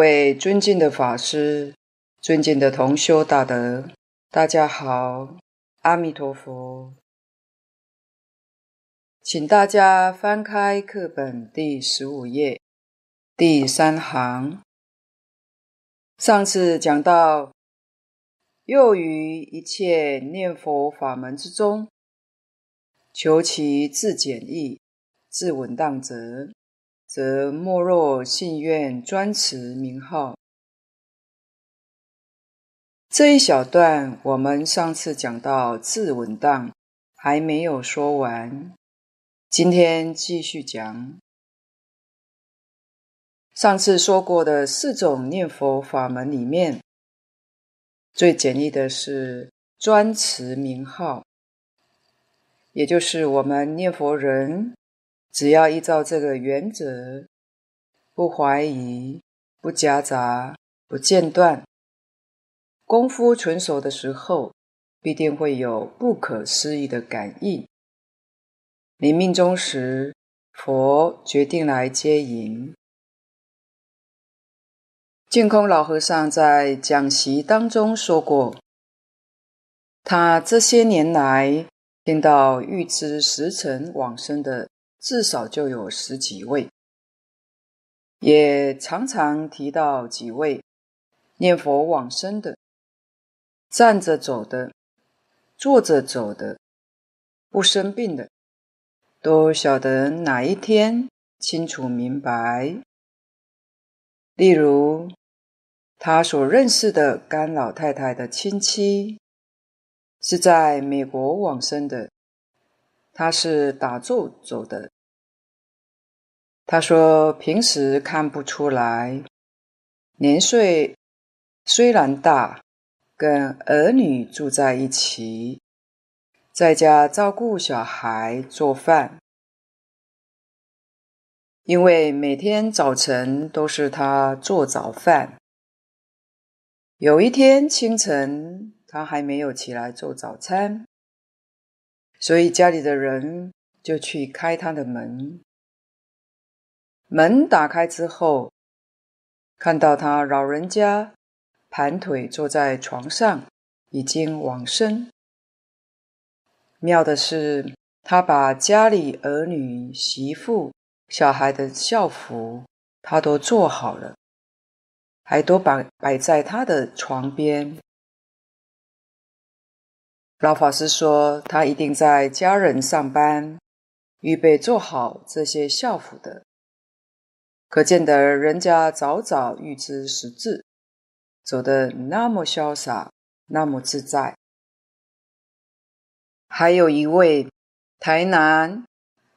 各位尊敬的法师，尊敬的同修大德，大家好，阿弥陀佛。请大家翻开课本第十五页，第三行。上次讲到，又于一切念佛法门之中，求其自简易、自稳当者。则莫若信愿专持名号。这一小段，我们上次讲到自稳当，还没有说完。今天继续讲。上次说过的四种念佛法门里面，最简易的是专持名号，也就是我们念佛人。只要依照这个原则，不怀疑、不夹杂、不间断，功夫纯熟的时候，必定会有不可思议的感应。临命终时，佛决定来接引。净空老和尚在讲席当中说过，他这些年来听到预知时辰往生的。至少就有十几位，也常常提到几位念佛往生的，站着走的，坐着走的，不生病的，都晓得哪一天清楚明白。例如，他所认识的甘老太太的亲戚，是在美国往生的。他是打坐走的。他说平时看不出来，年岁虽然大，跟儿女住在一起，在家照顾小孩、做饭。因为每天早晨都是他做早饭。有一天清晨，他还没有起来做早餐。所以家里的人就去开他的门。门打开之后，看到他老人家盘腿坐在床上，已经往生。妙的是，他把家里儿女、媳妇、小孩的校服，他都做好了，还都摆摆在他的床边。老法师说，他一定在家人上班，预备做好这些孝服的，可见得人家早早预知时至，走得那么潇洒，那么自在。还有一位台南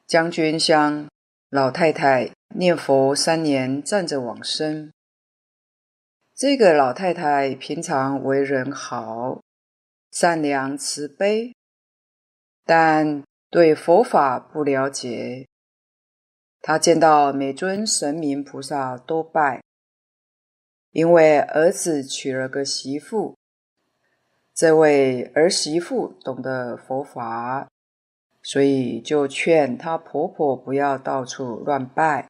将军乡老太太，念佛三年站着往生。这个老太太平常为人好。善良慈悲，但对佛法不了解。他见到每尊神明菩萨都拜，因为儿子娶了个媳妇，这位儿媳妇懂得佛法，所以就劝她婆婆不要到处乱拜，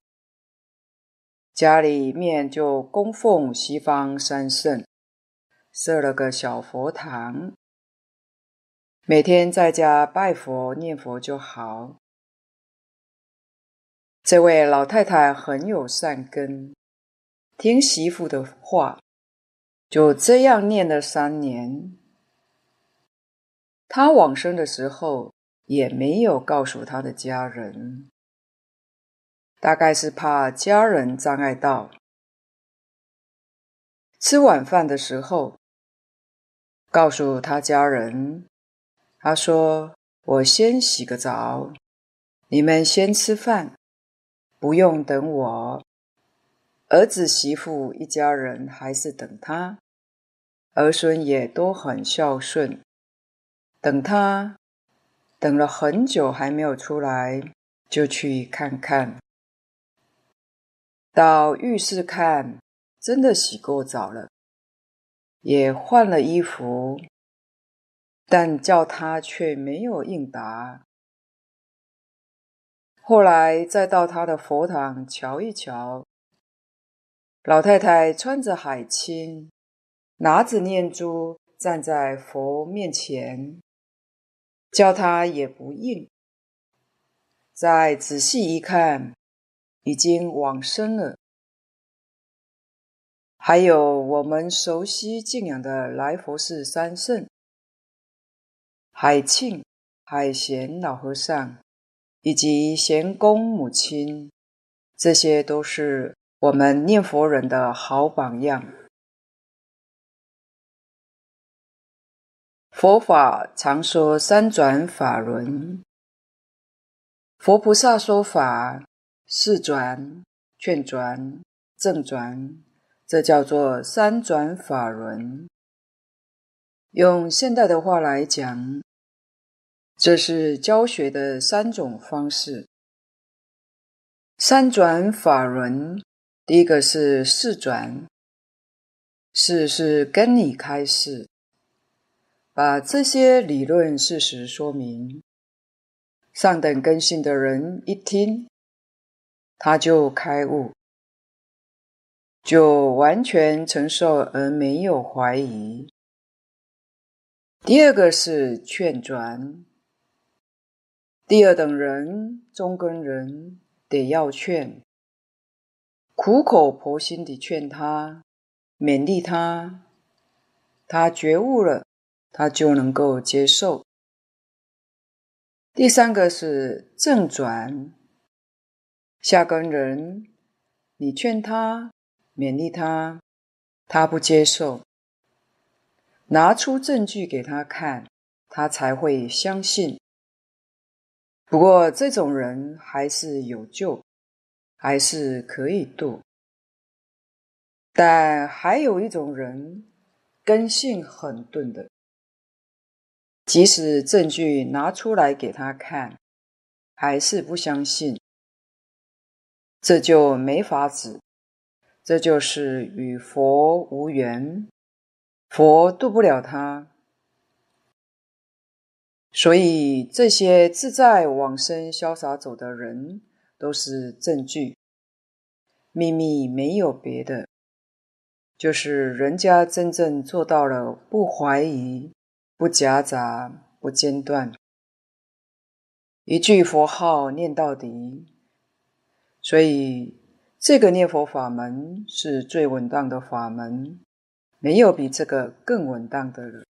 家里面就供奉西方三圣，设了个小佛堂。每天在家拜佛念佛就好。这位老太太很有善根，听媳妇的话，就这样念了三年。她往生的时候也没有告诉她的家人，大概是怕家人障碍到。吃晚饭的时候，告诉她家人。他说：“我先洗个澡，你们先吃饭，不用等我。儿子媳妇一家人还是等他，儿孙也都很孝顺，等他，等了很久还没有出来，就去看看。到浴室看，真的洗过澡了，也换了衣服。”但叫他却没有应答。后来再到他的佛堂瞧一瞧，老太太穿着海青，拿着念珠站在佛面前，叫他也不应。再仔细一看，已经往生了。还有我们熟悉敬仰的来佛寺三圣：海庆、海贤老和尚，以及贤公母亲，这些都是我们念佛人的好榜样。佛法常说三转法轮，佛菩萨说法，示转、劝转、正转。这叫做三转法轮。用现代的话来讲，这是教学的三种方式。三转法轮，第一个是示转，示是跟你开示，把这些理论事实说明。上等根性的人一听，他就开悟。就完全承受而没有怀疑。第二个是劝转，第二等人、中根人得要劝，苦口婆心地劝他，勉励他，他觉悟了，他就能够接受。第三个是正转，下根人，你劝他。勉励他，他不接受，拿出证据给他看，他才会相信。不过这种人还是有救，还是可以度。但还有一种人，根性很钝的，即使证据拿出来给他看，还是不相信，这就没法子。这就是与佛无缘，佛渡不了他。所以这些自在往生、潇洒走的人，都是证据。秘密没有别的，就是人家真正做到了不怀疑、不夹杂、不间断，一句佛号念到底。所以。这个念佛法门是最稳当的法门，没有比这个更稳当的了。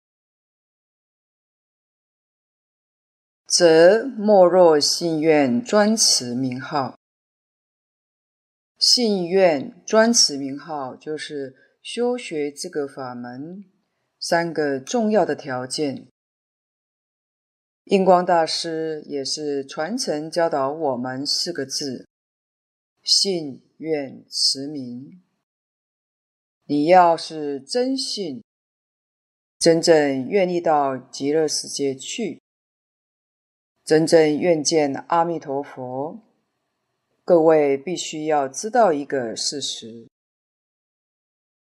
则莫若信愿专持名号，信愿专持名号就是修学这个法门三个重要的条件。印光大师也是传承教导我们四个字：信。愿持名，你要是真信，真正愿意到极乐世界去，真正愿见阿弥陀佛，各位必须要知道一个事实：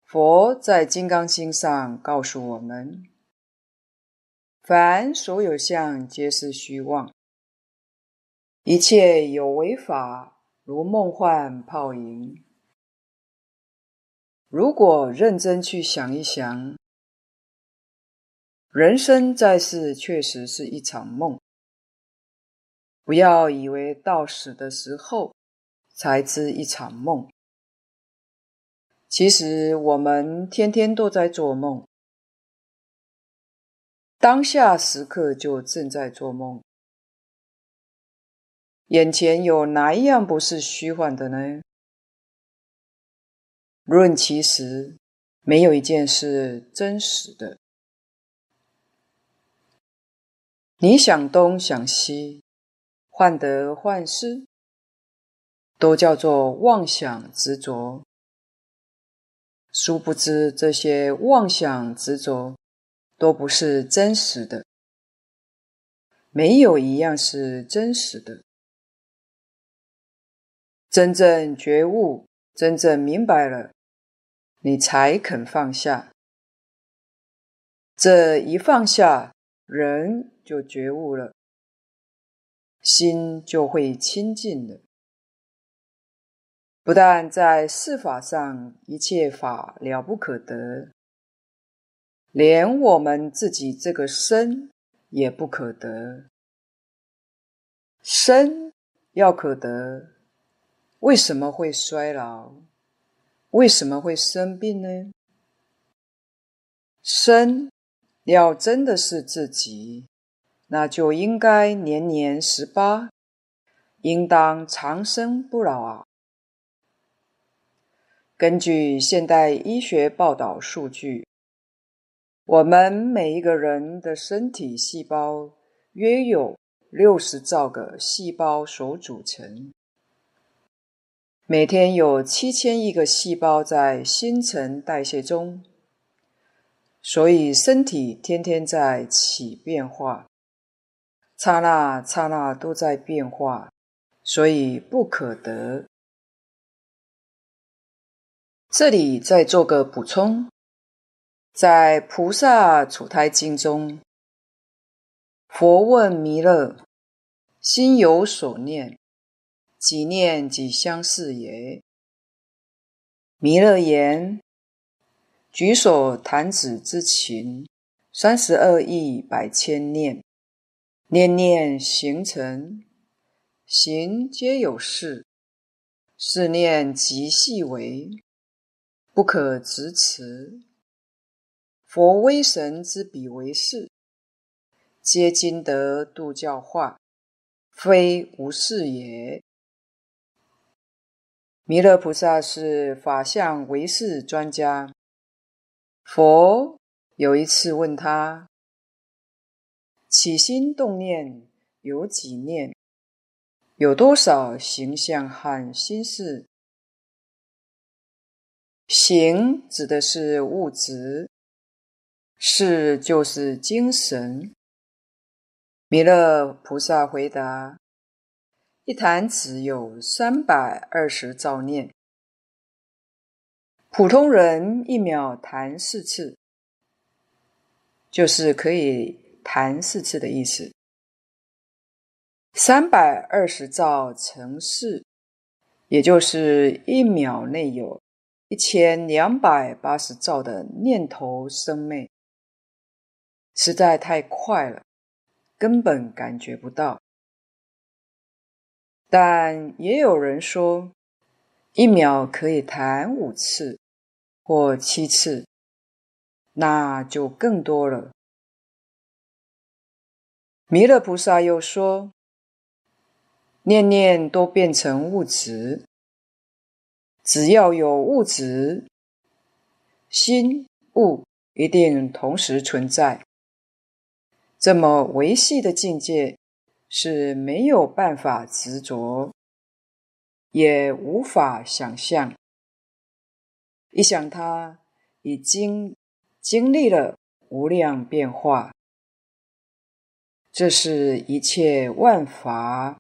佛在《金刚经》上告诉我们，凡所有相，皆是虚妄，一切有为法。如梦幻泡影。如果认真去想一想，人生在世确实是一场梦。不要以为到死的时候才知一场梦，其实我们天天都在做梦，当下时刻就正在做梦。眼前有哪一样不是虚幻的呢？论其实，没有一件是真实的。你想东想西，患得患失，都叫做妄想执着。殊不知，这些妄想执着都不是真实的，没有一样是真实的。真正觉悟，真正明白了，你才肯放下。这一放下，人就觉悟了，心就会清净了。不但在事法上一切法了不可得，连我们自己这个身也不可得。身要可得，为什么会衰老？为什么会生病呢？生要真的是自己，那就应该年年十八，应当长生不老啊！根据现代医学报道数据，我们每一个人的身体细胞约有六十兆个细胞所组成，每天有七千亿个细胞在新陈代谢中，所以身体天天在起变化，刹那刹那都在变化，所以不可得。这里再做个补充，在《菩萨处胎经》中，佛问弥勒：“心有所念，几念几相似也？”弥勒言：“举手弹指之情，三十二亿百千念，念念形成，行皆有事，是念即细微。”不可执持，佛威神之比为是，皆今得度教化，非无事也。弥勒菩萨是法相唯识专家。佛有一次问他：起心动念有几念？有多少形象和心事？形指的是物质，事就是精神。弥勒菩萨回答：一弹指有三百二十兆念，普通人一秒弹四次，就是可以弹四次的意思。三百二十兆乘四，也就是一秒内有。一千两百八十兆的念头生灭，实在太快了，根本感觉不到。但也有人说，一秒可以弹五次或七次，那就更多了。弥勒菩萨又说，念念都变成物质。只要有物质，心物一定同时存在。这么维系的境界是没有办法执着，也无法想象。一想它已经经历了无量变化，这是一切万法。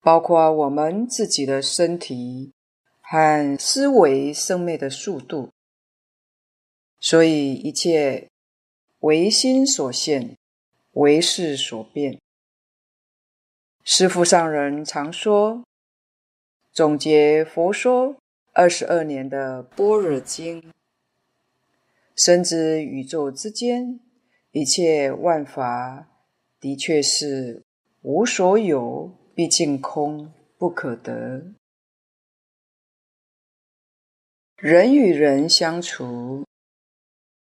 包括我们自己的身体和思维生灭的速度，所以一切唯心所现，为事所变。师父上人常说，总结佛说二十二年的般若经，深知宇宙之间一切万法的确是无所有。毕竟空不可得，人与人相处，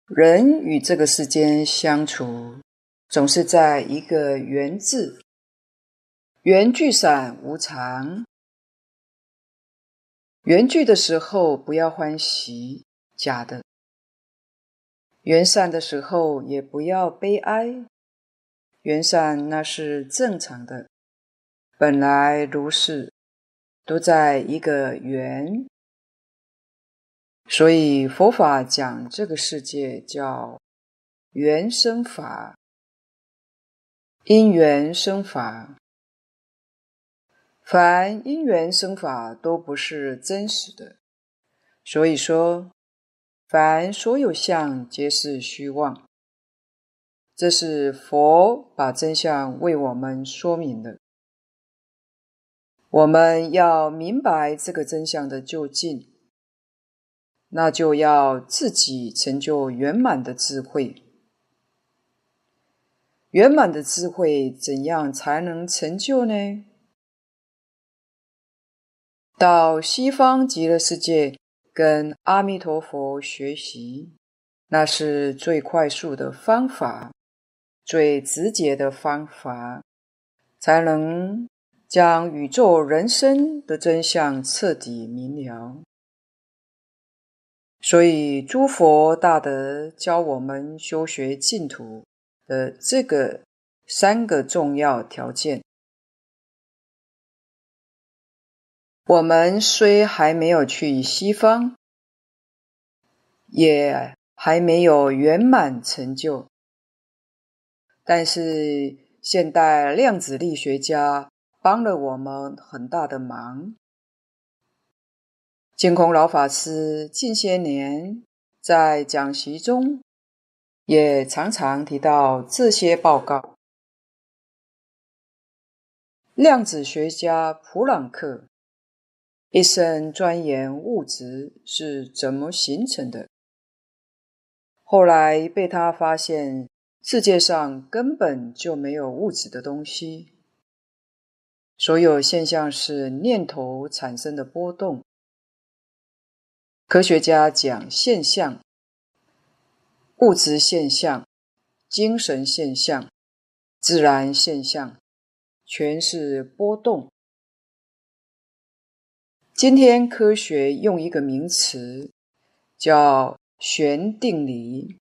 人与这个世间相处，总是在一个缘字，缘聚散无常。缘聚的时候不要欢喜，假的；缘散的时候也不要悲哀，缘散那是正常的。本来如是，都在一个缘，所以佛法讲这个世界叫缘生法，因缘生法。凡因缘生法都不是真实的，所以说，凡所有相皆是虚妄。这是佛把真相为我们说明的。我们要明白这个真相的究竟，那就要自己成就圆满的智慧。圆满的智慧怎样才能成就呢？到西方极乐世界跟阿弥陀佛学习，那是最快速的方法，最直接的方法，才能将宇宙人生的真相彻底明了。所以，诸佛大德教我们修学净土的这个三个重要条件。我们虽还没有去西方，也还没有圆满成就，但是现代量子力学家帮了我们很大的忙。净空老法师近些年在讲习中也常常提到这些报告。量子学家普朗克。一生钻研物质是怎么形成的，后来被他发现世界上根本就没有物质的东西，所有现象是念头产生的波动。科学家讲现象、物质现象、精神现象、自然现象，全是波动。今天科学用一个名词叫弦定理，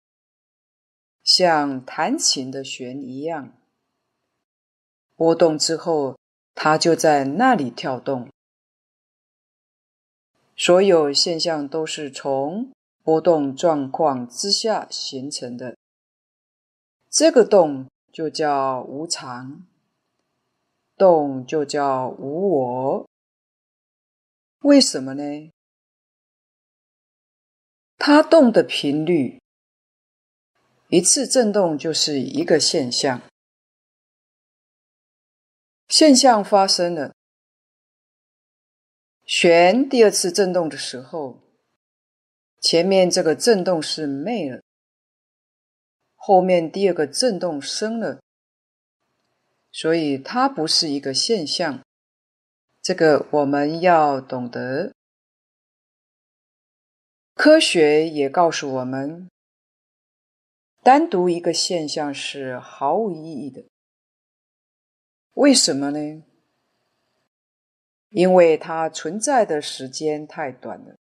像弹琴的弦一样，波动之后，它就在那里跳动。所有现象都是从波动状况之下形成的，这个动就叫无常，动就叫无我。为什么呢？它动的频率，一次振动就是一个现象。现象发生了，弦第二次振动的时候，前面这个振动是没了，后面第二个振动生了，所以它不是一个现象。这个我们要懂得。科学也告诉我们，单独一个现象是毫无意义的。为什么呢？因为它存在的时间太短了，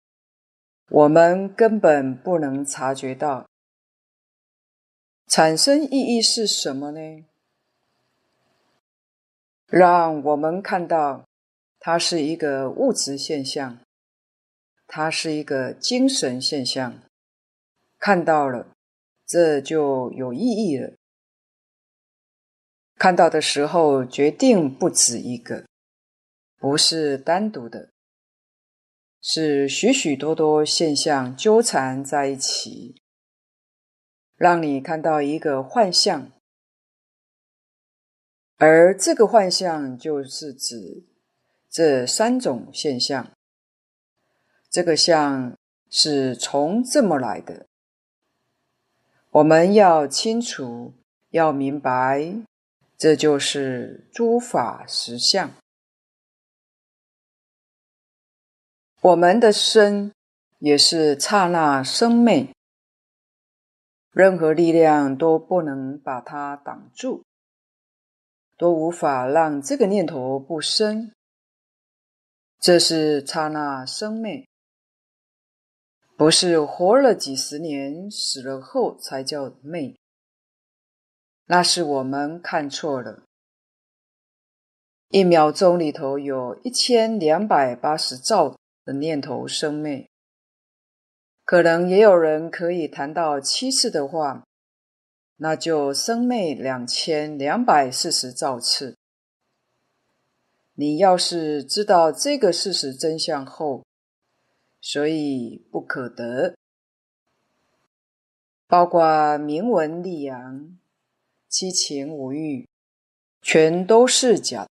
我们根本不能察觉到。产生意义是什么呢？让我们看到。它是一个物质现象，它是一个精神现象。看到了，这就有意义了。看到的时候，决定不止一个，不是单独的，是许许多多现象纠缠在一起，让你看到一个幻象。而这个幻象就是指。这三种现象，这个相是从这么来的。我们要清楚，要明白，这就是诸法实相。我们的身也是刹那生灭，任何力量都不能把它挡住，都无法让这个念头不生。这是刹那生灭，不是活了几十年，死了后才叫灭。那是我们看错了。一秒钟里头有一千两百八十兆的念头生灭，可能也有人可以谈到七次的话，那就生灭两千两百四十兆次。你要是知道这个事实真相后，所以不可得，包括名闻利养、七情五欲，全都是假。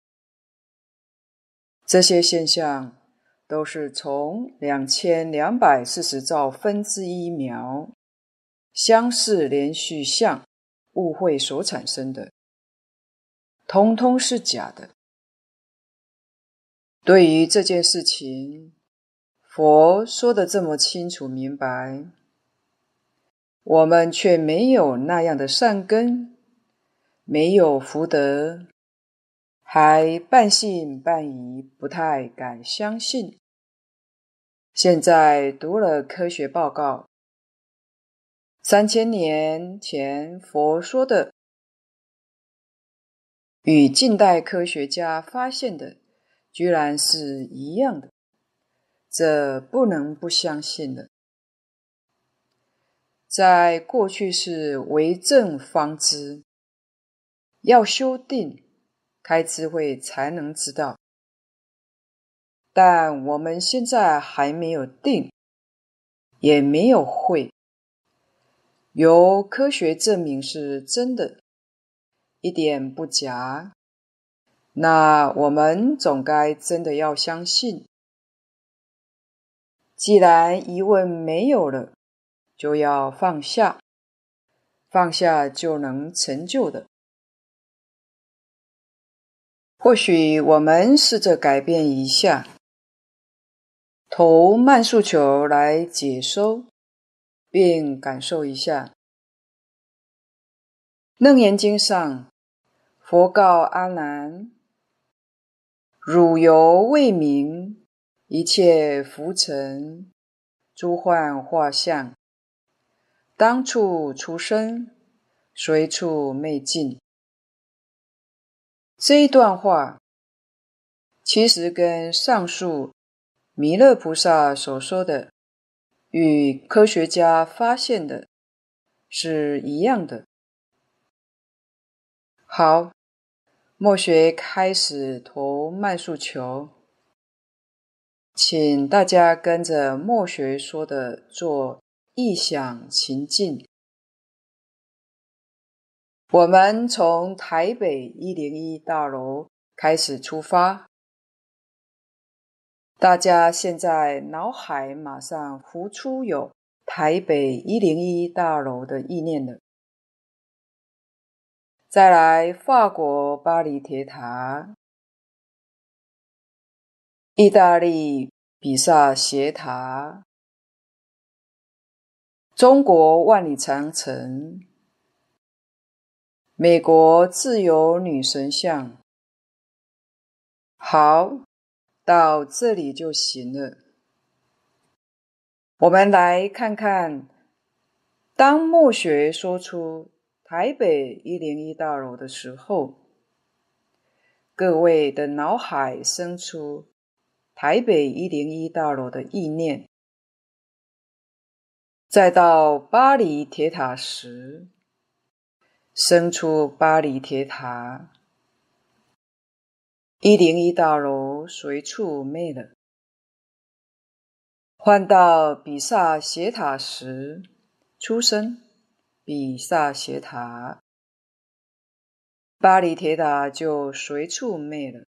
这些现象都是从两千两百四十兆分之一秒相似连续相误会所产生的，通通是假的。对于这件事情，佛说的这么清楚明白，我们却没有那样的善根，没有福德，还半信半疑，不太敢相信。现在读了科学报告，三千年前佛说的，与近代科学家发现的，居然是一样的，这不能不相信了。在过去是为证方知，要修订，开智慧才能知道。但我们现在还没有定，也没有会，由科学证明是真的，一点不假。那我们总该真的要相信。既然疑问没有了，就要放下，放下就能成就的。或许我们试着改变一下。投慢速球来解收，并感受一下。楞严经上，佛告阿难：“汝犹未明，一切浮尘、诸幻化相，当处出生，随处灭尽。”这一段话，其实跟上述。弥勒菩萨所说的，与科学家发现的是一样的。好，末学开始投慢速球，请大家跟着末学说的做意想情境。我们从台北一零一大楼开始出发。大家现在脑海马上浮出有台北一零一大楼的意念了。再来，法国巴黎铁塔，意大利比萨斜塔，中国万里长城，美国自由女神像。好。到这里就行了。我们来看看，当末学说出台北一零一大楼的时候，各位的脑海生出台北一零一大楼的意念；再到巴黎铁塔时，生出巴黎铁塔。一零一大楼随处没了，换到比萨斜塔时，出生比萨斜塔，巴黎铁塔就随处没了。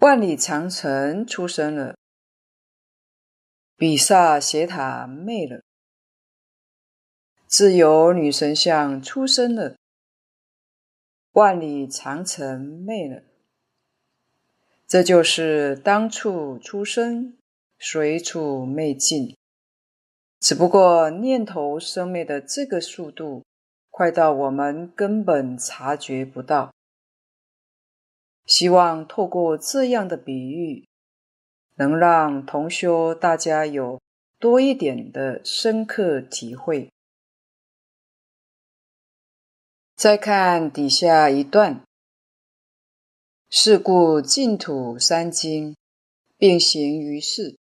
万里长城出生了，比萨斜塔没了。自由女神像出生了。万里长城灭了，这就是当处出生，随处灭尽。只不过念头生灭的这个速度，快到我们根本察觉不到。希望透过这样的比喻，能让同修大家有多一点的深刻体会。再看底下一段，是故净土三经并行于世，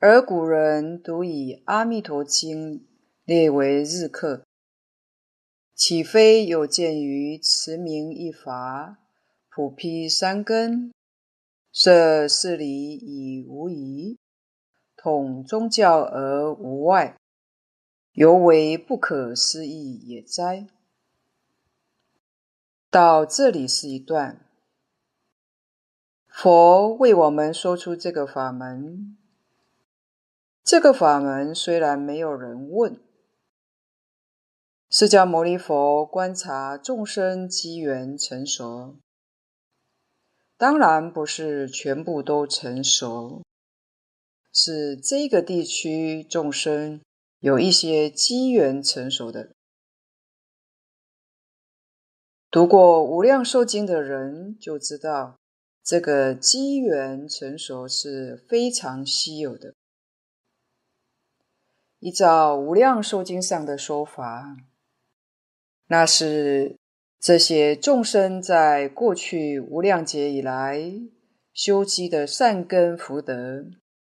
而古人独以《阿弥陀经》列为日课，岂非有鉴于持名一法，普披三根，摄事理以无疑，统宗教而无外，犹为不可思议也哉！到这里是一段，佛为我们说出这个法门。这个法门虽然没有人问，释迦牟尼佛观察众生机缘成熟，当然不是全部都成熟，是这个地区众生有一些机缘成熟的。读过《无量寿经》的人就知道，这个机缘成熟是非常稀有的。依照《无量寿经》上的说法，那是这些众生在过去无量劫以来修积的善根福德，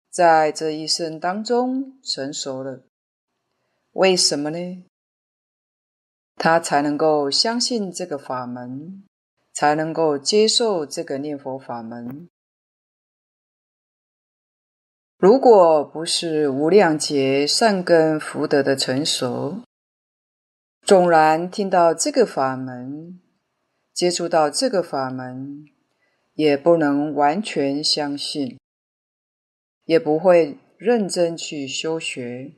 在这一生当中成熟了。为什么呢？他才能够相信这个法门，才能够接受这个念佛法门。如果不是无量劫善根福德的成熟，纵然听到这个法门，接触到这个法门，也不能完全相信，也不会认真去修学。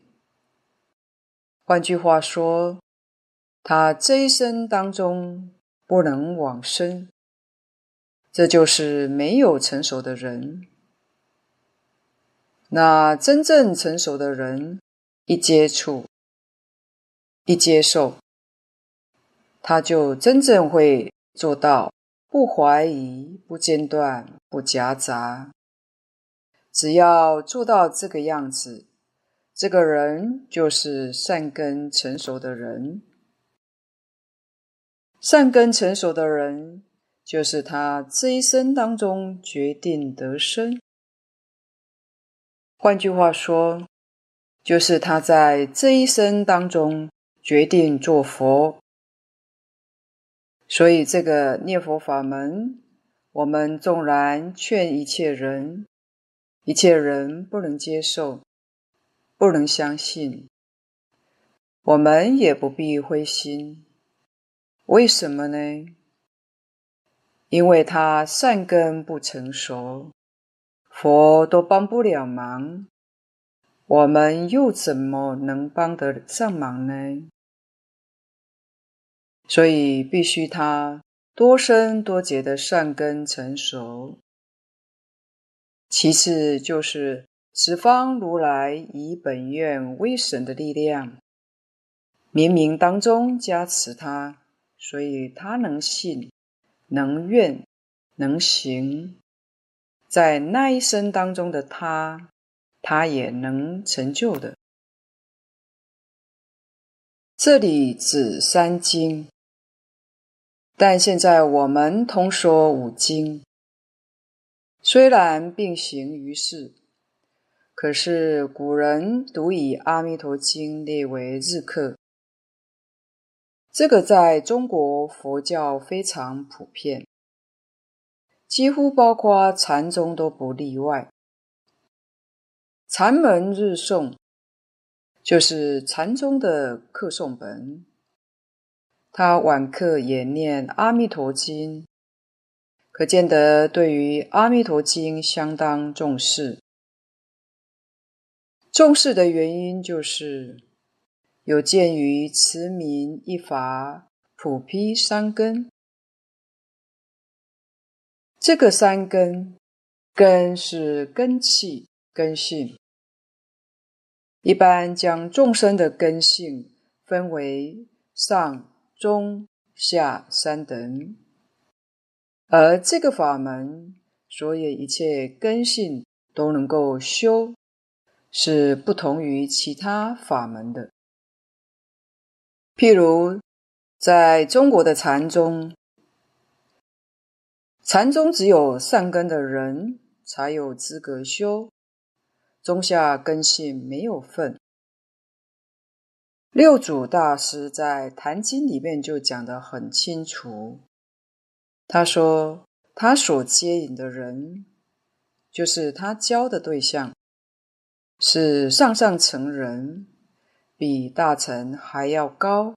换句话说，他这一生当中不能往生，这就是没有成熟的人。那真正成熟的人，一接触、一接受，他就真正会做到不怀疑、不间断、不夹杂。只要做到这个样子，这个人就是善根成熟的人。善根成熟的人，就是他这一生当中决定得生。换句话说，就是他在这一生当中决定做佛。所以，这个念佛法门，我们纵然劝一切人，一切人不能接受，不能相信，我们也不必灰心。为什么呢？因为他善根不成熟。佛都帮不了忙，我们又怎么能帮得上忙呢？所以必须他多生多劫的善根成熟。其次就是十方如来以本愿威神的力量，冥冥当中加持他，所以他能信、能愿、能行。在那一生当中的他，他也能成就的。这里指三经，但现在我们通说五经。虽然并行于世，可是古人独以《阿弥陀经》列为日课。这个在中国佛教非常普遍。几乎包括禅宗都不例外。禅门日诵就是禅宗的课诵本，他晚课也念《阿弥陀经》，可见得对于《阿弥陀经》相当重视。重视的原因就是有鉴于持名一法普披三根。这个三根，根是根器、根性。一般将众生的根性分为上、中、下三等，而这个法门，所有一切根性都能够修，是不同于其他法门的。譬如，在中国的禅宗。禅宗只有善根的人才有资格修，中下根性没有份。六祖大师在《坛经》里面就讲得很清楚，他说他所接引的人，就是他教的对象，是上上层人，比大乘还要高。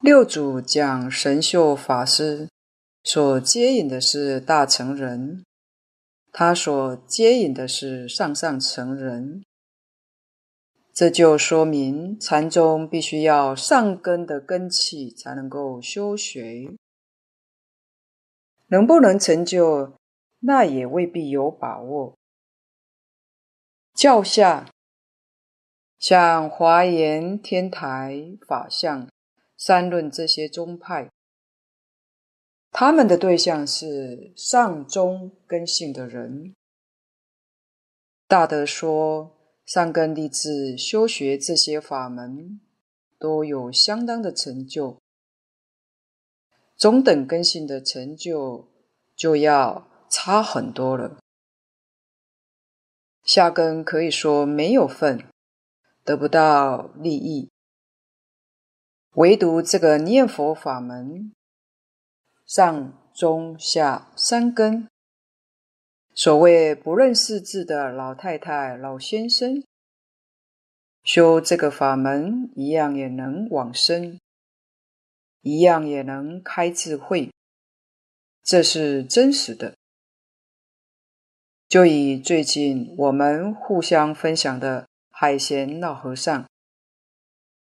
六祖讲神秀法师。所接引的是大乘人，他所接引的是上上乘人。这就说明禅宗必须要上根的根器才能够修学，能不能成就，那也未必有把握。教下像华严、天台、法相、三论这些宗派。他们的对象是上中根性的人。大德说，上根立志修学这些法门，都有相当的成就。中等根性的成就就要差很多了。下根可以说没有份，得不到利益。唯独这个念佛法门。上中下三根，所谓不认识字的老太太、老先生，修这个法门一样也能往生，一样也能开智慧，这是真实的。就以最近我们互相分享的海贤老和尚，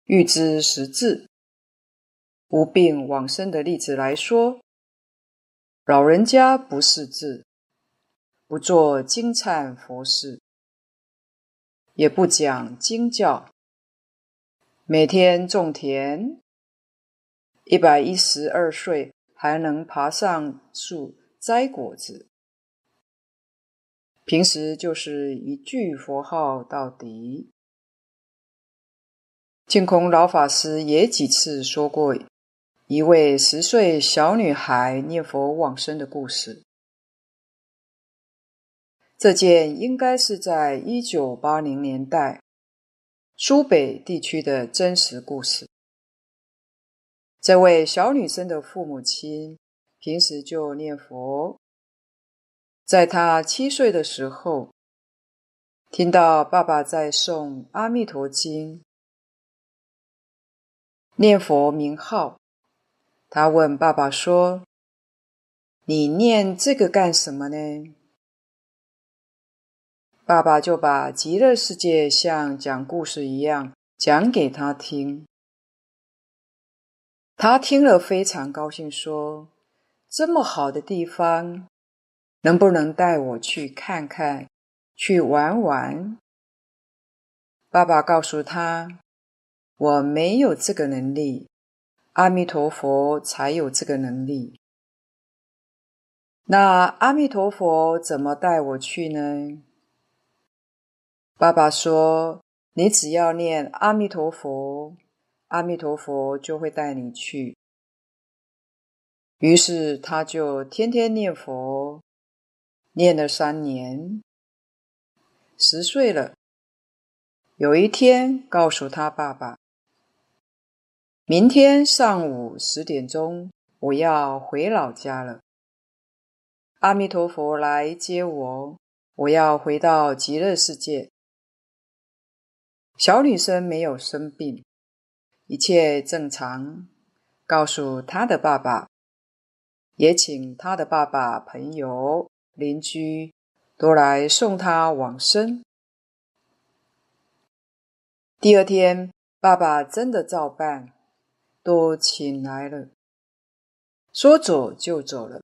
欲知识字。无病往生的例子来说，老人家不识字，不做经忏佛事，也不讲经教，每天种田，一百一十二岁还能爬上树摘果子，平时就是一句佛号到底。净空老法师也几次说过。一位十岁小女孩念佛往生的故事。这件应该是在一九八零年代苏北地区的真实故事。这位小女生的父母亲平时就念佛，在他七岁的时候，听到爸爸在诵《阿弥陀经》，念佛名号。他问爸爸说：“你念这个干什么呢？”爸爸就把极乐世界像讲故事一样讲给他听。他听了非常高兴，说：“这么好的地方，能不能带我去看看，去玩玩？”爸爸告诉他：“我没有这个能力。”阿弥陀佛才有这个能力。那阿弥陀佛怎么带我去呢？爸爸说：“你只要念阿弥陀佛，阿弥陀佛就会带你去。”于是他就天天念佛，念了三年，十岁了。有一天，告诉他爸爸。明天上午十点钟，我要回老家了。阿弥陀佛来接我，我要回到极乐世界。小女生没有生病，一切正常。告诉她的爸爸，也请她的爸爸、朋友、邻居都来送他往生。第二天，爸爸真的照办。都请来了，说走就走了。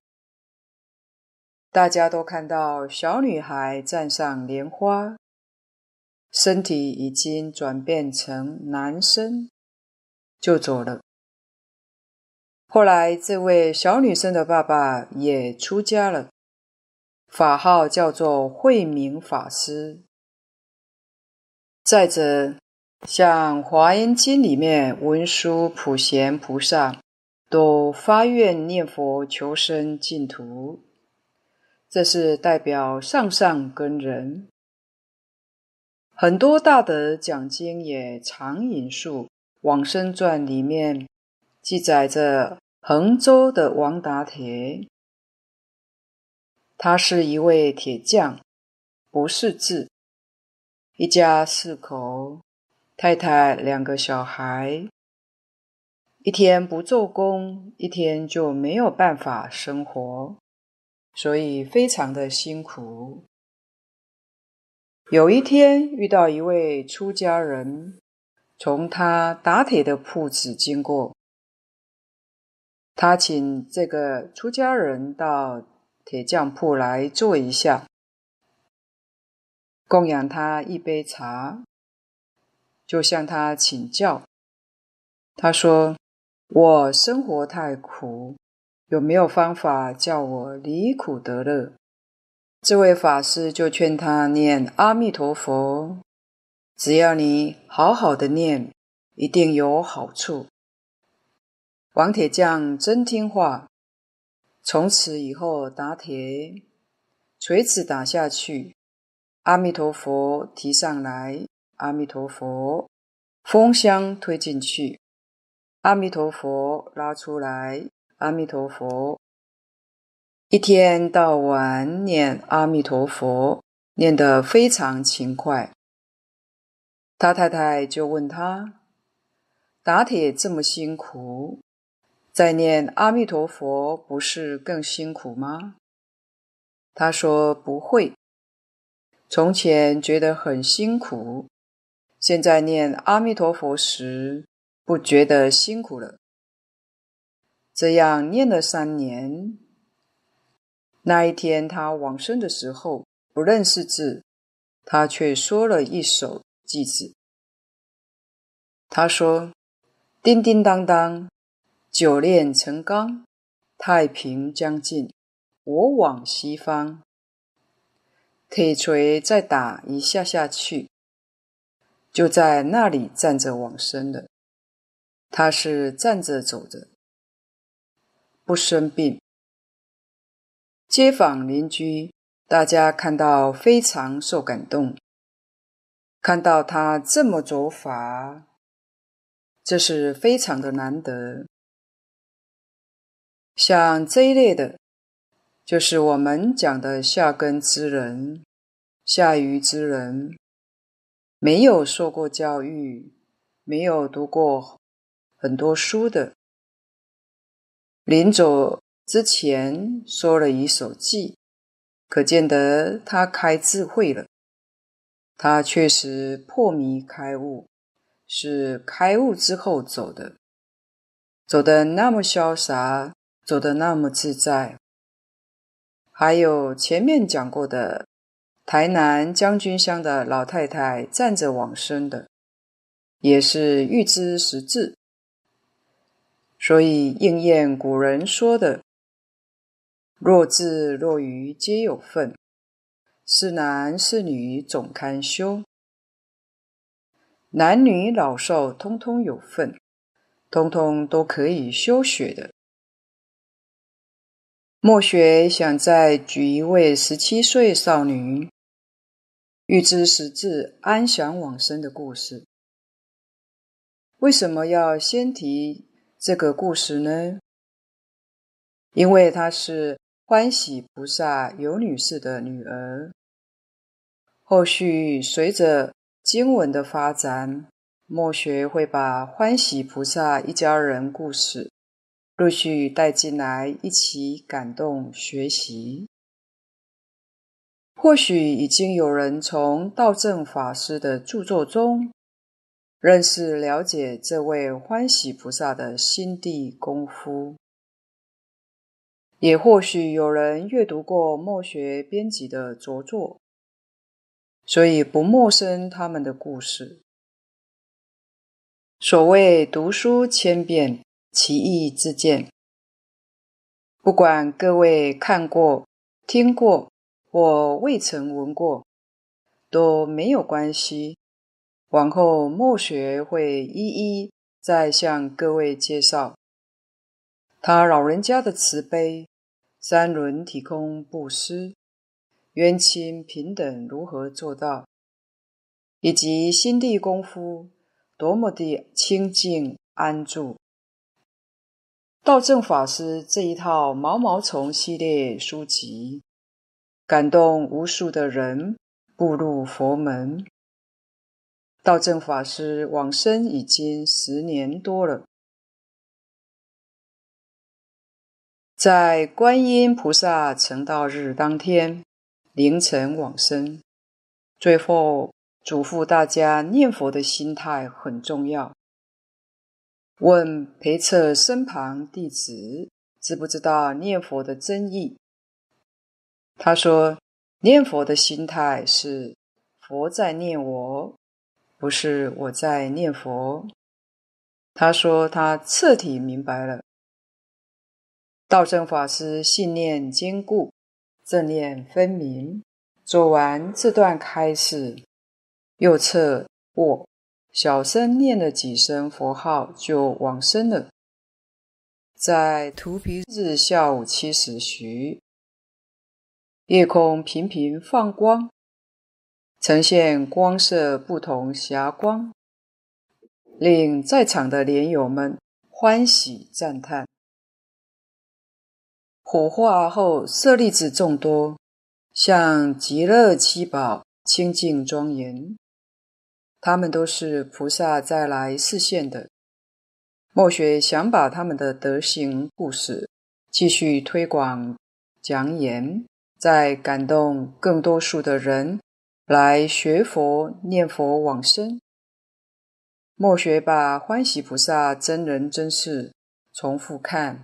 大家都看到小女孩站上莲花，身体已经转变成男生，就走了。后来，这位小女生的爸爸也出家了，法号叫做慧明法师。再者，像《华严经》里面，文殊、普贤菩萨都发愿念佛求生净土，这是代表上上根人。很多大德讲经也常引述《往生传》里面记载着衡州的王达铁，他是一位铁匠，不识字，一家四口。太太两个小孩，一天不做工，一天就没有办法生活，所以非常的辛苦。有一天遇到一位出家人，从他打铁的铺子经过，他请这个出家人到铁匠铺来坐一下，供养他一杯茶，就向他请教。他说。我生活太苦，有没有方法叫我离苦得乐？这位法师就劝他念阿弥陀佛，只要你好好的念，一定有好处。王铁匠真听话，从此以后打铁，锤子打下去，阿弥陀佛提上来，阿弥陀佛，风箱推进去。阿弥陀佛，拉出来。阿弥陀佛，一天到晚念阿弥陀佛，念得非常勤快。他太太就问他：“打铁这么辛苦，再念阿弥陀佛不是更辛苦吗？”他说：“不会，从前觉得很辛苦，现在念阿弥陀佛时。”不觉得辛苦了。这样念了三年，那一天他往生的时候不认识字，他却说了一首偈子。他说：“叮叮当当，九炼成钢，太平将近，我往西方。铁锤再打一下下去，就在那里站着往生了。”他是站着走的，不生病。街坊邻居大家看到非常受感动，看到他这么走法，这是非常的难得。像这一类的，就是我们讲的下根之人、下愚之人，没有受过教育，没有读过。很多书的，临走之前说了一首偈，可见得他开智慧了。他确实破迷开悟，是开悟之后走的，走的那么潇洒，走得那么自在。还有前面讲过的台南将军乡的老太太站着往生的，也是预知时至。所以应验古人说的：“若智若愚皆有份，是男是女总堪修。男女老少通通有份，通通都可以修学的。”末学想再举一位十七岁少女预知时至安详往生的故事。为什么要先提？这个故事呢，因为她是欢喜菩萨尤女士的女儿。后续随着经文的发展，末学会把欢喜菩萨一家人故事陆续带进来，一起感动学习。或许已经有人从道正法师的著作中。认识了解这位欢喜菩萨的心地功夫，也或许有人阅读过末学编辑的着作，所以不陌生他们的故事。所谓读书千遍，奇异之见。不管各位看过、听过或未曾闻过，都没有关系。往后末学会一一再向各位介绍他老人家的慈悲、三轮体空布施、冤亲平等如何做到，以及心地功夫多么的清净安住。道正法师这一套毛毛虫系列书籍，感动无数的人步入佛门。道正法师往生已经十年多了，在观音菩萨成道日当天凌晨往生。最后嘱咐大家念佛的心态很重要。问陪侧身旁弟子知不知道念佛的真义？他说：念佛的心态是佛在念我，不是我在念佛。他说他彻底明白了。道正法师信念坚固，正念分明。做完这段开示，右侧卧，小僧念了几声佛号，就往生了。在荼毗日下午七时许，夜空频频放光，呈现光色不同霞光，令在场的莲友们欢喜赞叹。火化后，舍利子众多，像极乐七宝，清净庄严。他们都是菩萨再来示现的。末学想把他们的德行故事继续推广讲演，再感动更多数的人来学佛、念佛、往生。末学把欢喜菩萨真人真事重复看。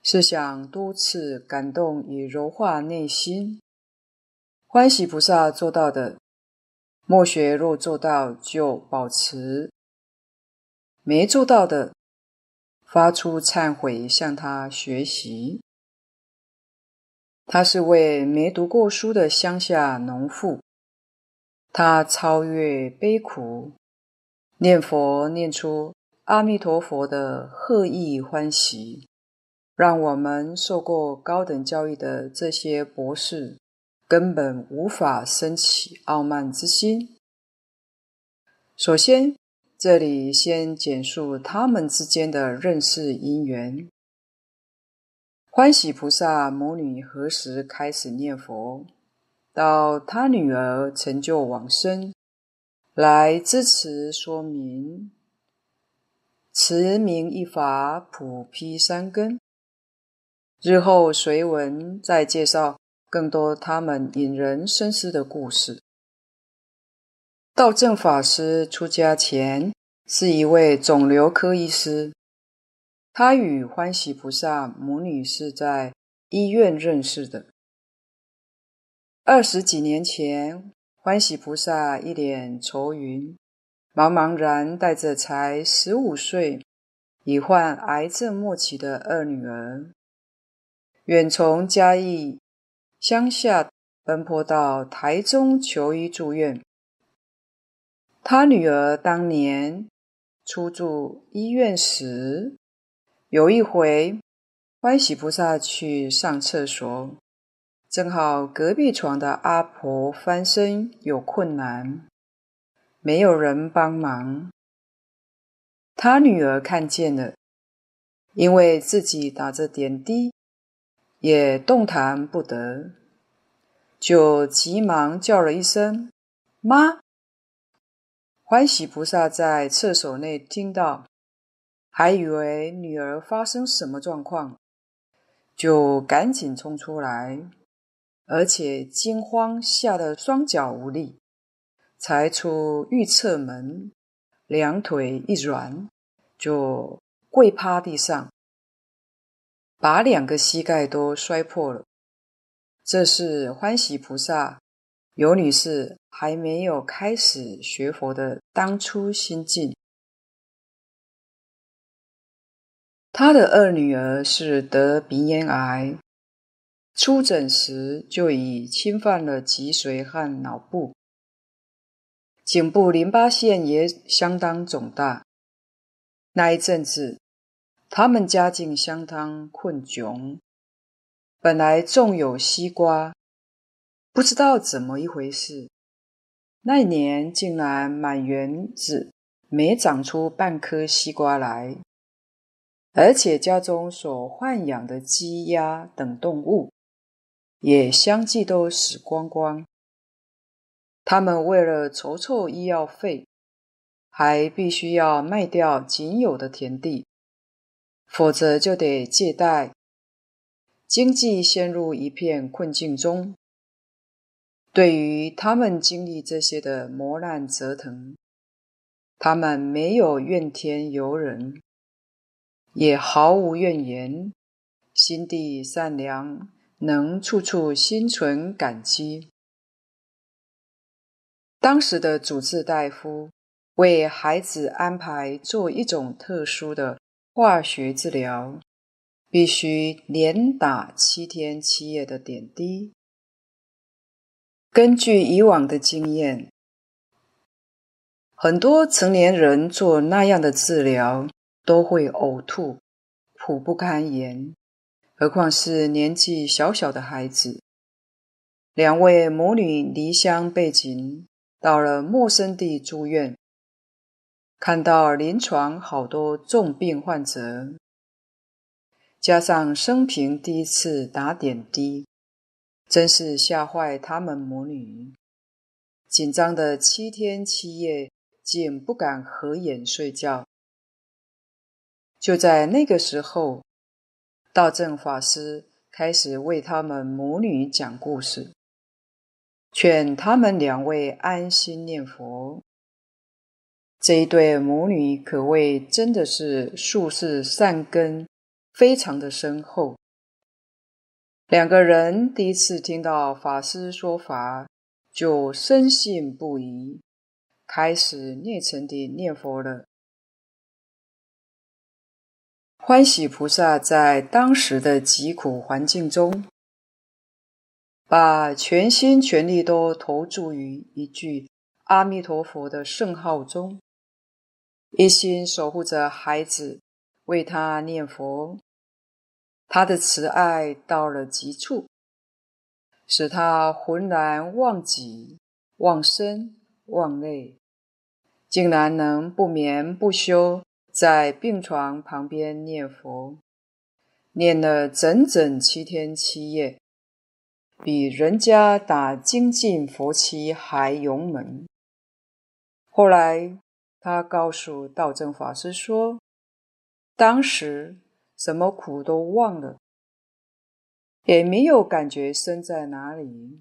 是想多次感动与柔化内心，欢喜菩萨做到的，末学若做到就保持；没做到的，发出忏悔向他学习。他是位没读过书的乡下农妇，他超越悲苦，念佛念出阿弥陀佛的贺意欢喜。让我们受过高等教育的这些博士根本无法升起傲慢之心。首先，这里先简述他们之间的认识因缘。欢喜菩萨母女何时开始念佛，到他女儿成就往生，来支持说明。持名一法，普披三根。日后随文再介绍更多他们引人深思的故事。道正法师出家前是一位肿瘤科医师，他与欢喜菩萨母女是在医院认识的。二十几年前，欢喜菩萨一脸愁云，茫茫然带着才十五岁、已患癌症末期的二女儿。远从嘉义乡下奔波到台中求医住院。他女儿当年初住医院时，有一回欢喜菩萨去上厕所，正好隔壁床的阿婆翻身有困难，没有人帮忙。他女儿看见了，因为自己打着点滴。也动弹不得，就急忙叫了一声“妈”。欢喜菩萨在厕所内听到，还以为女儿发生什么状况，就赶紧冲出来，而且惊慌吓得双脚无力，才出浴厕门，两腿一软，就跪趴地上。把两个膝盖都摔破了。这是欢喜菩萨尤女士还没有开始学佛的当初心境。她的二女儿是得鼻咽癌，初诊时就已侵犯了脊髓和脑部，颈部淋巴腺也相当肿大。那一阵子。他们家境相当困窘，本来种有西瓜，不知道怎么一回事，那一年竟然满园子没长出半颗西瓜来，而且家中所豢养的鸡鸭等动物也相继都死光光。他们为了筹措医药费，还必须要卖掉仅有的田地。否则就得借贷经济陷入一片困境中。对于他们经历这些的磨难折腾，他们没有怨天尤人，也毫无怨言，心地善良，能处处心存感激。当时的主治大夫为孩子安排做一种特殊的化学治疗，必须连打七天七夜的点滴。根据以往的经验，很多成年人做那样的治疗都会呕吐、苦不堪言，何况是年纪小小的孩子。两位母女离乡背井，到了陌生地住院，看到临床好多重病患者，加上生平第一次打点滴，真是吓坏他们母女。紧张的七天七夜，竟不敢合眼睡觉。就在那个时候，道正法师开始为他们母女讲故事。劝他们两位安心念佛。这一对母女可谓真的是宿世善根非常的深厚。两个人第一次听到法师说法，就深信不疑，开始虔诚地念佛了。欢喜菩萨在当时的疾苦环境中，把全心全力都投注于一句阿弥陀佛的圣号中，一心守护着孩子，为他念佛。他的慈爱到了极处，使他浑然忘己、忘身、忘累，竟然能不眠不休在病床旁边念佛，念了整整七天七夜。比人家打精进佛七还勇猛。后来，他告诉道正法师说：“当时什么苦都忘了，也没有感觉身在哪里，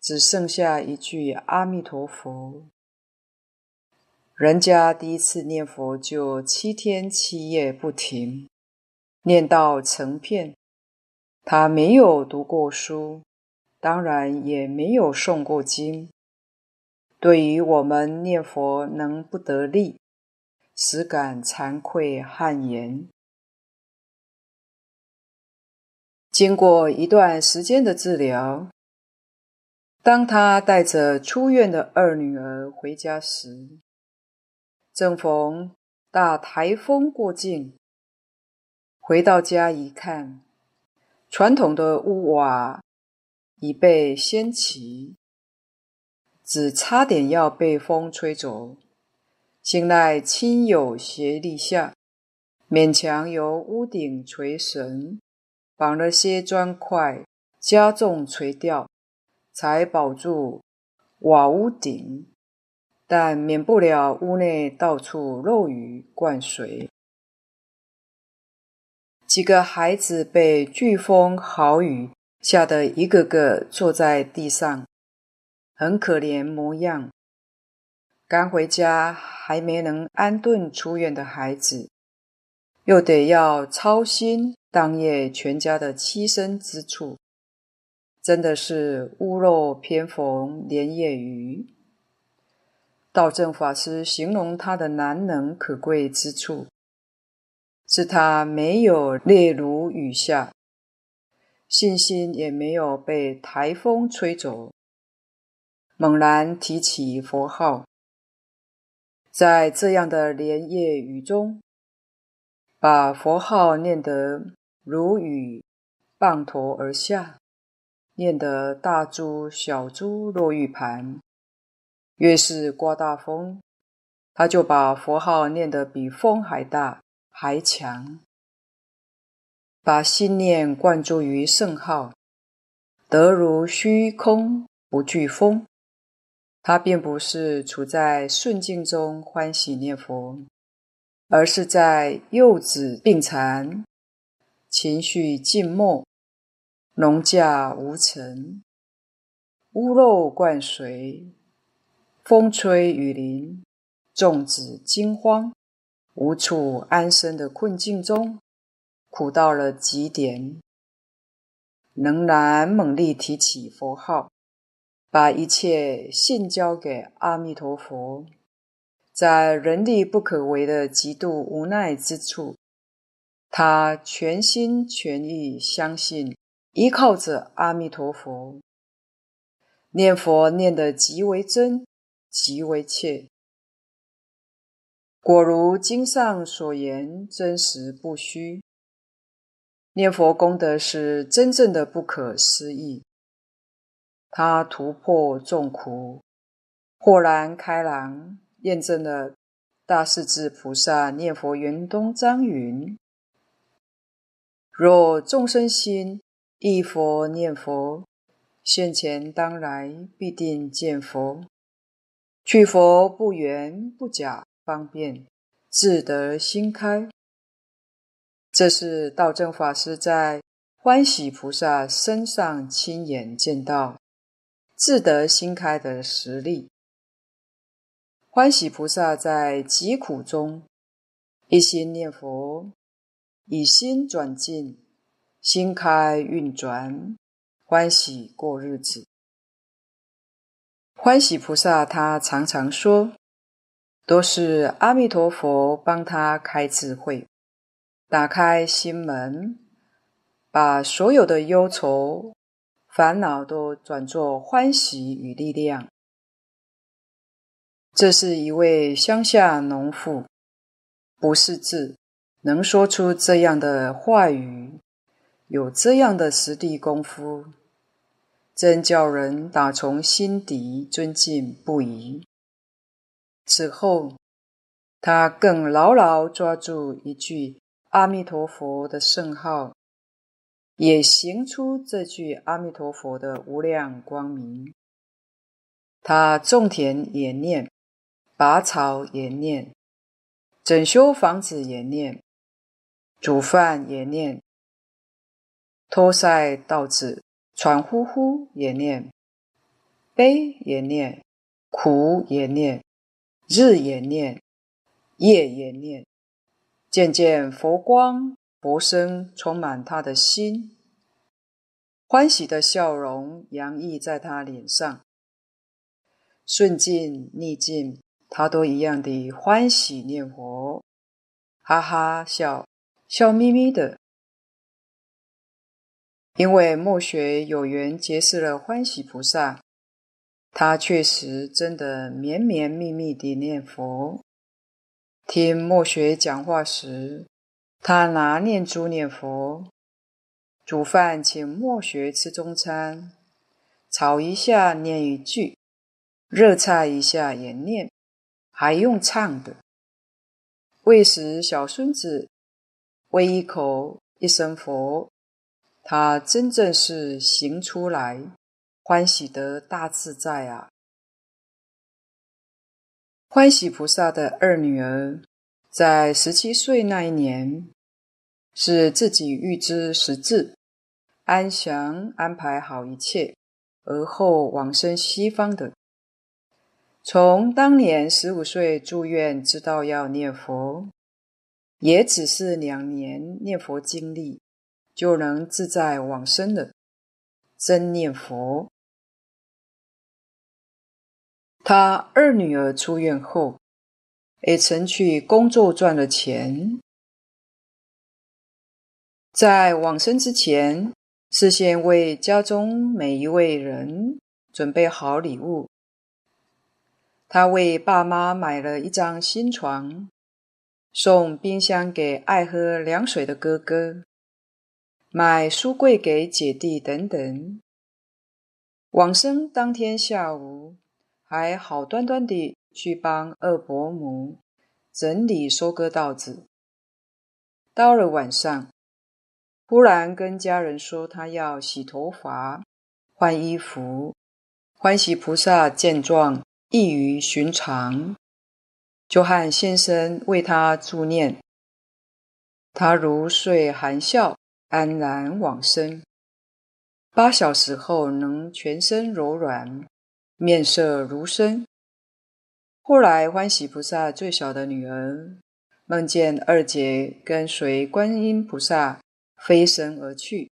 只剩下一句阿弥陀佛。人家第一次念佛就七天七夜不停，念到成片。他没有读过书。”当然也没有诵过经，对于我们念佛能不得力，实感惭愧汗颜。经过一段时间的治疗，当他带着出院的二女儿回家时，正逢大台风过境。回到家一看，传统的屋瓦。已被掀起，只差点要被风吹走。幸赖亲友协力下，勉强由屋顶垂绳绑了些砖块，加重垂吊，才保住瓦屋顶，但免不了屋内到处漏雨灌水。几个孩子被飓风豪雨。吓得一个个坐在地上，很可怜模样。刚回家还没能安顿出院的孩子，又得要操心当夜全家的栖身之处，真的是屋漏偏逢连夜雨。道正法师形容他的难能可贵之处，是他没有泪如雨下。信心也没有被台风吹走，猛然提起佛号，在这样的连夜雨中，把佛号念得如雨滂沱而下，念得大珠小珠落玉盘。越是刮大风，他就把佛号念得比风还大还强。把心念灌注于圣号，得如虚空不惧风。他并不是处在顺境中欢喜念佛，而是在幼子病残、情绪静默、农稼无成，屋漏灌水，风吹雨淋，众子惊慌，无处安身的困境中，苦到了极点，仍然猛力提起佛号，把一切信交给阿弥陀佛。在人力不可为的极度无奈之处，他全心全意相信，依靠着阿弥陀佛，念佛念得极为真，极为切。果如经上所言，真实不虚。念佛功德是真正的不可思议，他突破众苦，豁然开朗。验证了大势至菩萨念佛圆通章云：若众生心忆佛念佛，现前当来必定见佛。去佛不圆不假方便，自得心开。这是道正法师在欢喜菩萨身上亲眼见到自得心开的实力。欢喜菩萨在疾苦中一心念佛，以心转境，心开运转，欢喜过日子。欢喜菩萨他常常说，都是阿弥陀佛帮他开智慧，打开心门，把所有的忧愁、烦恼都转作欢喜与力量。这是一位乡下农妇，不识字，能说出这样的话语，有这样的实地功夫，真叫人打从心底尊敬不已。此后，他更牢牢抓住一句阿弥陀佛的圣号，也行出这句阿弥陀佛的无量光明。他种田也念。拔草也念，整修房子也念，煮饭也念，托腮稻子喘呼呼也念，悲也念，苦也念，日也念，夜也念。渐渐佛光佛声充满他的心，欢喜的笑容洋溢在他脸上，顺境逆境。他都一样的欢喜念佛，哈哈笑，笑眯眯的。因为墨学有缘结识了欢喜菩萨，他确实真的绵绵密密的念佛。听墨学讲话时，他拿念珠念佛；煮饭请末学吃中餐，炒一下念一句，热菜一下也念。还用唱的，喂食小孙子，喂一口一声佛，他真正是行出来，欢喜得大自在啊！欢喜菩萨的二女儿，在十七岁那一年，是自己预知时至，安详安排好一切，而后往生西方的。从当年十五岁住院，知道要念佛，也只是两年念佛经历，就能自在往生了。真念佛。他二女儿出院后，也曾去工作赚了钱，在往生之前，事先为家中每一位人准备好礼物。他为爸妈买了一张新床，送冰箱给爱喝凉水的哥哥，买书柜给姐弟等等。往生当天下午，还好端端地去帮二伯母整理收割稻子。到了晚上，忽然跟家人说他要洗头发、换衣服。欢喜菩萨见状。异于寻常，就和先生为他助念，他如睡含笑，安然往生。八小时后能全身柔软，面色如生。后来欢喜菩萨最小的女儿梦见二姐跟随观音菩萨飞身而去。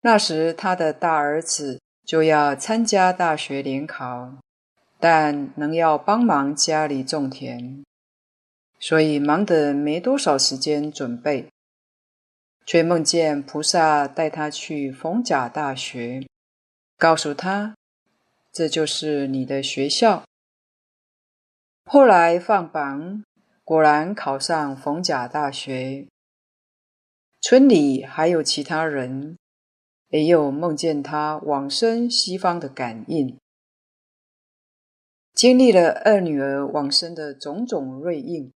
那时他的大儿子就要参加大学联考，但能要帮忙家里种田，所以忙得没多少时间准备，却梦见菩萨带他去逢甲大学，告诉他：“这就是你的学校。”后来放榜，果然考上逢甲大学。村里还有其他人，也有梦见他往生西方的感应。经历了二女儿往生的种种瑞应，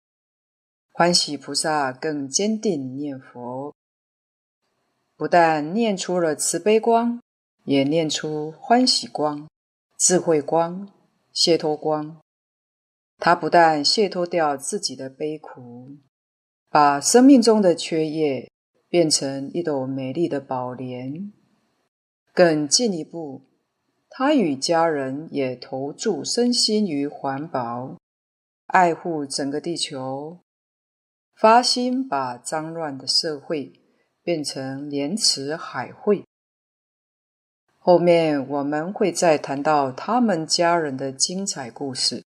欢喜菩萨更坚定念佛，不但念出了慈悲光，也念出欢喜光、智慧光、解脱光。他不但解脱掉自己的悲苦，把生命中的缺业变成一朵美丽的宝莲，更进一步，他与家人也投注身心于环保，爱护整个地球，发心把脏乱的社会变成莲池海会。后面我们会再谈到他们家人的精彩故事。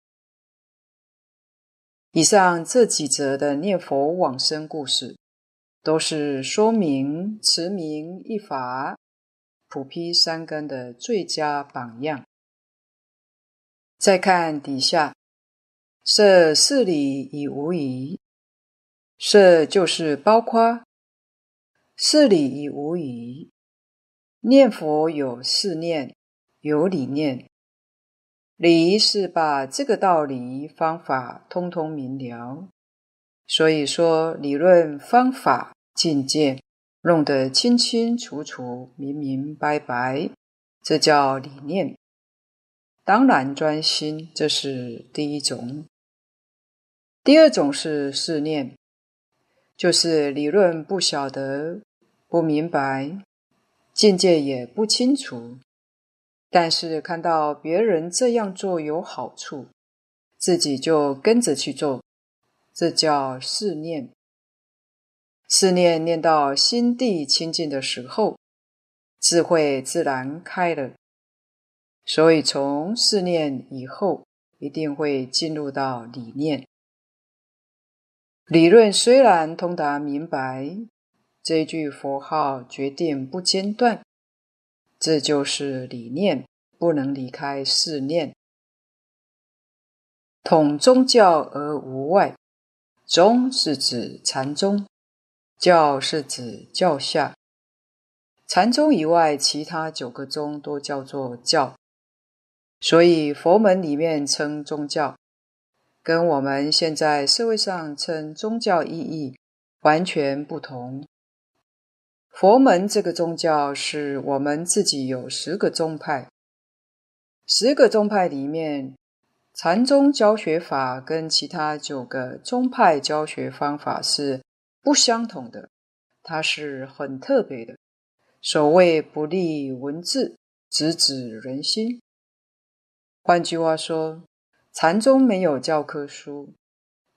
以上这几则的念佛往生故事，都是说明持名一法、普披三根的最佳榜样。再看底下，摄四理已无疑，摄就是包括四理已无疑，念佛有四念，有理念。理是把这个道理方法通通明了，所以说理论方法境界弄得清清楚楚、明明白白，这叫理念。当然专心，这是第一种。第二种是试念，就是理论不晓得、不明白，境界也不清楚。但是看到别人这样做有好处，自己就跟着去做，这叫试念。试念念到心地清净的时候，智慧自然开了。所以从试念以后，一定会进入到理念。理论虽然通达明白，这句佛号决定不间断。这就是理念，不能离开试念。统宗教而无外，宗是指禅宗，教是指教下。禅宗以外，其他九个宗都叫做教。所以佛门里面称宗教，跟我们现在社会上称宗教意义完全不同。佛门这个宗教是我们自己有十个宗派，十个宗派里面，禅宗教学法跟其他九个宗派教学方法是不相同的，它是很特别的。所谓不立文字，直指人心。换句话说，禅宗没有教科书，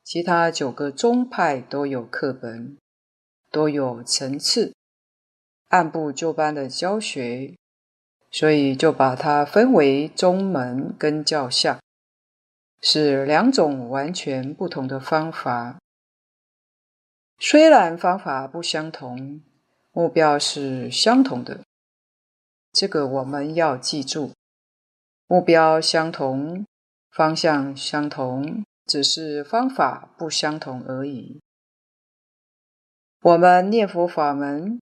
其他九个宗派都有课本，都有层次。按部就班的教学，所以就把它分为宗门跟教下，是两种完全不同的方法。虽然方法不相同，目标是相同的。这个我们要记住，目标相同，方向相同，只是方法不相同而已。我们念佛法门。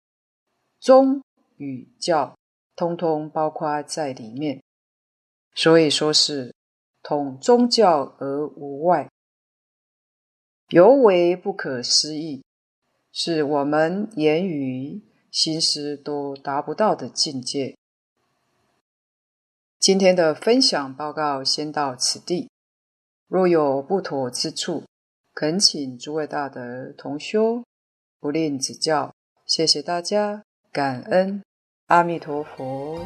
宗与教，通通包括在里面，所以说是统宗教而无外，尤为不可思议，是我们言语、心思都达不到的境界。今天的分享报告先到此地，若有不妥之处，恳请诸位大德同修不吝指教，谢谢大家。感恩。阿弥陀佛。